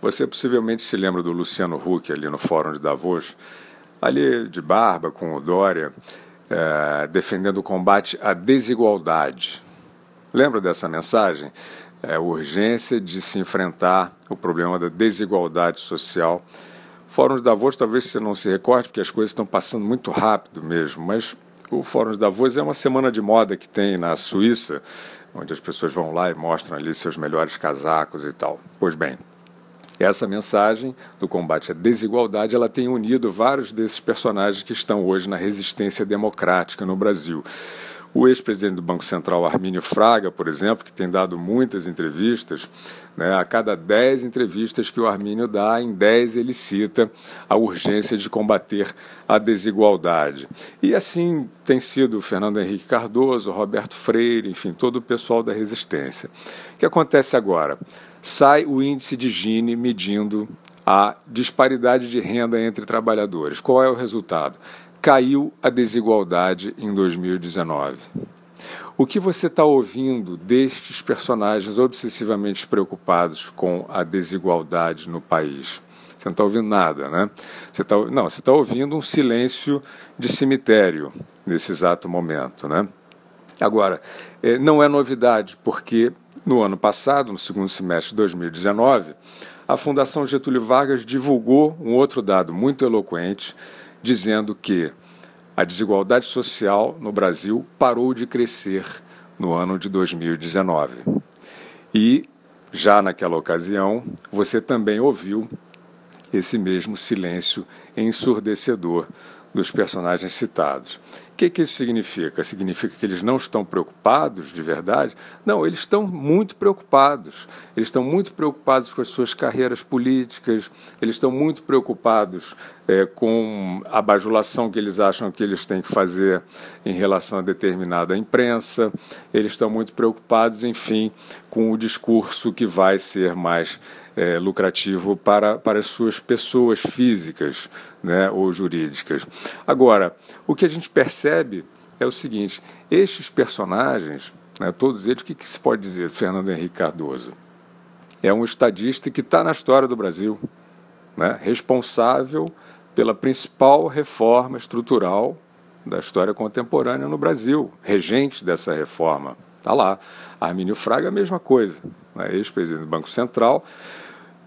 Você possivelmente se lembra do Luciano Huck ali no Fórum de Davos, ali de barba com o Dória, é, defendendo o combate à desigualdade. Lembra dessa mensagem? É a urgência de se enfrentar o problema da desigualdade social. Fórum de Davos, talvez você não se recorde, porque as coisas estão passando muito rápido mesmo, mas o Fórum de Davos é uma semana de moda que tem na Suíça, onde as pessoas vão lá e mostram ali seus melhores casacos e tal. Pois bem, essa mensagem do combate à desigualdade, ela tem unido vários desses personagens que estão hoje na resistência democrática no Brasil. O ex-presidente do Banco Central, Armínio Fraga, por exemplo, que tem dado muitas entrevistas, né, a cada 10 entrevistas que o Armínio dá, em 10 ele cita a urgência de combater a desigualdade. E assim tem sido o Fernando Henrique Cardoso, Roberto Freire, enfim, todo o pessoal da resistência. O que acontece agora? Sai o índice de Gini medindo a disparidade de renda entre trabalhadores. Qual é o resultado? caiu a desigualdade em 2019. O que você está ouvindo destes personagens obsessivamente preocupados com a desigualdade no país? Você não está ouvindo nada, né? Você tá, não, você está ouvindo um silêncio de cemitério nesse exato momento, né? Agora, eh, não é novidade, porque no ano passado, no segundo semestre de 2019, a Fundação Getúlio Vargas divulgou um outro dado muito eloquente dizendo que a desigualdade social no Brasil parou de crescer no ano de 2019. E, já naquela ocasião, você também ouviu esse mesmo silêncio ensurdecedor dos personagens citados que, que isso significa? Significa que eles não estão preocupados de verdade? Não, eles estão muito preocupados. Eles estão muito preocupados com as suas carreiras políticas, eles estão muito preocupados é, com a bajulação que eles acham que eles têm que fazer em relação a determinada imprensa, eles estão muito preocupados, enfim, com o discurso que vai ser mais é, lucrativo para, para as suas pessoas físicas né, ou jurídicas. Agora, o que a gente percebe é o seguinte: estes personagens, né, todos eles, o que, que se pode dizer? Fernando Henrique Cardoso é um estadista que está na história do Brasil, né, responsável pela principal reforma estrutural da história contemporânea no Brasil, regente dessa reforma. Está lá. Armínio Fraga, a mesma coisa, né, ex-presidente do Banco Central,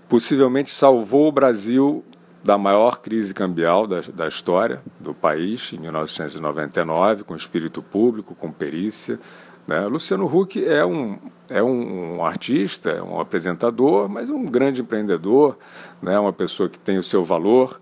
possivelmente salvou o Brasil da maior crise cambial da, da história do país, em 1999, com espírito público, com perícia. Né? Luciano Huck é um, é um artista, é um apresentador, mas um grande empreendedor, né? uma pessoa que tem o seu valor,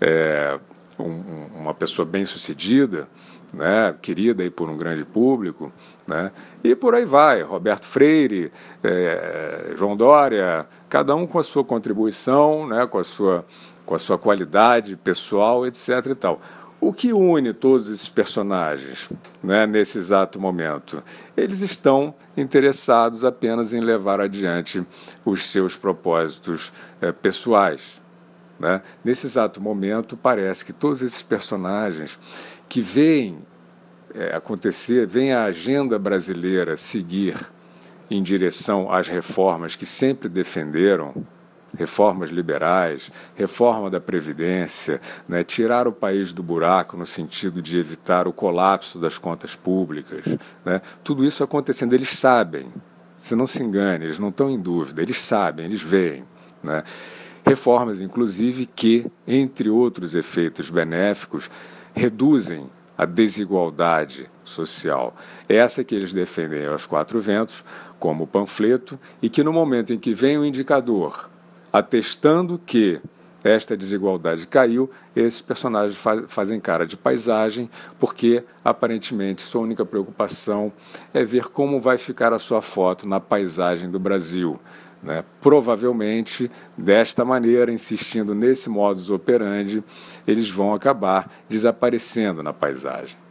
é um, uma pessoa bem sucedida né, querida aí por um grande público, né, e por aí vai, Roberto Freire, é, João Dória, cada um com a sua contribuição, né, com, a sua, com a sua qualidade pessoal, etc. E tal. O que une todos esses personagens né, nesse exato momento? Eles estão interessados apenas em levar adiante os seus propósitos é, pessoais. Né? Nesse exato momento, parece que todos esses personagens que veem é, acontecer, veem a agenda brasileira seguir em direção às reformas que sempre defenderam, reformas liberais, reforma da Previdência, né, tirar o país do buraco no sentido de evitar o colapso das contas públicas. Né, tudo isso acontecendo, eles sabem, se não se engane, eles não estão em dúvida, eles sabem, eles veem. Né, reformas, inclusive, que, entre outros efeitos benéficos, reduzem a desigualdade social. Essa que eles defendem aos quatro ventos, como panfleto, e que no momento em que vem o indicador atestando que esta desigualdade caiu, esses personagens faz, fazem cara de paisagem, porque aparentemente sua única preocupação é ver como vai ficar a sua foto na paisagem do Brasil. Né? Provavelmente, desta maneira, insistindo nesse modus operandi, eles vão acabar desaparecendo na paisagem.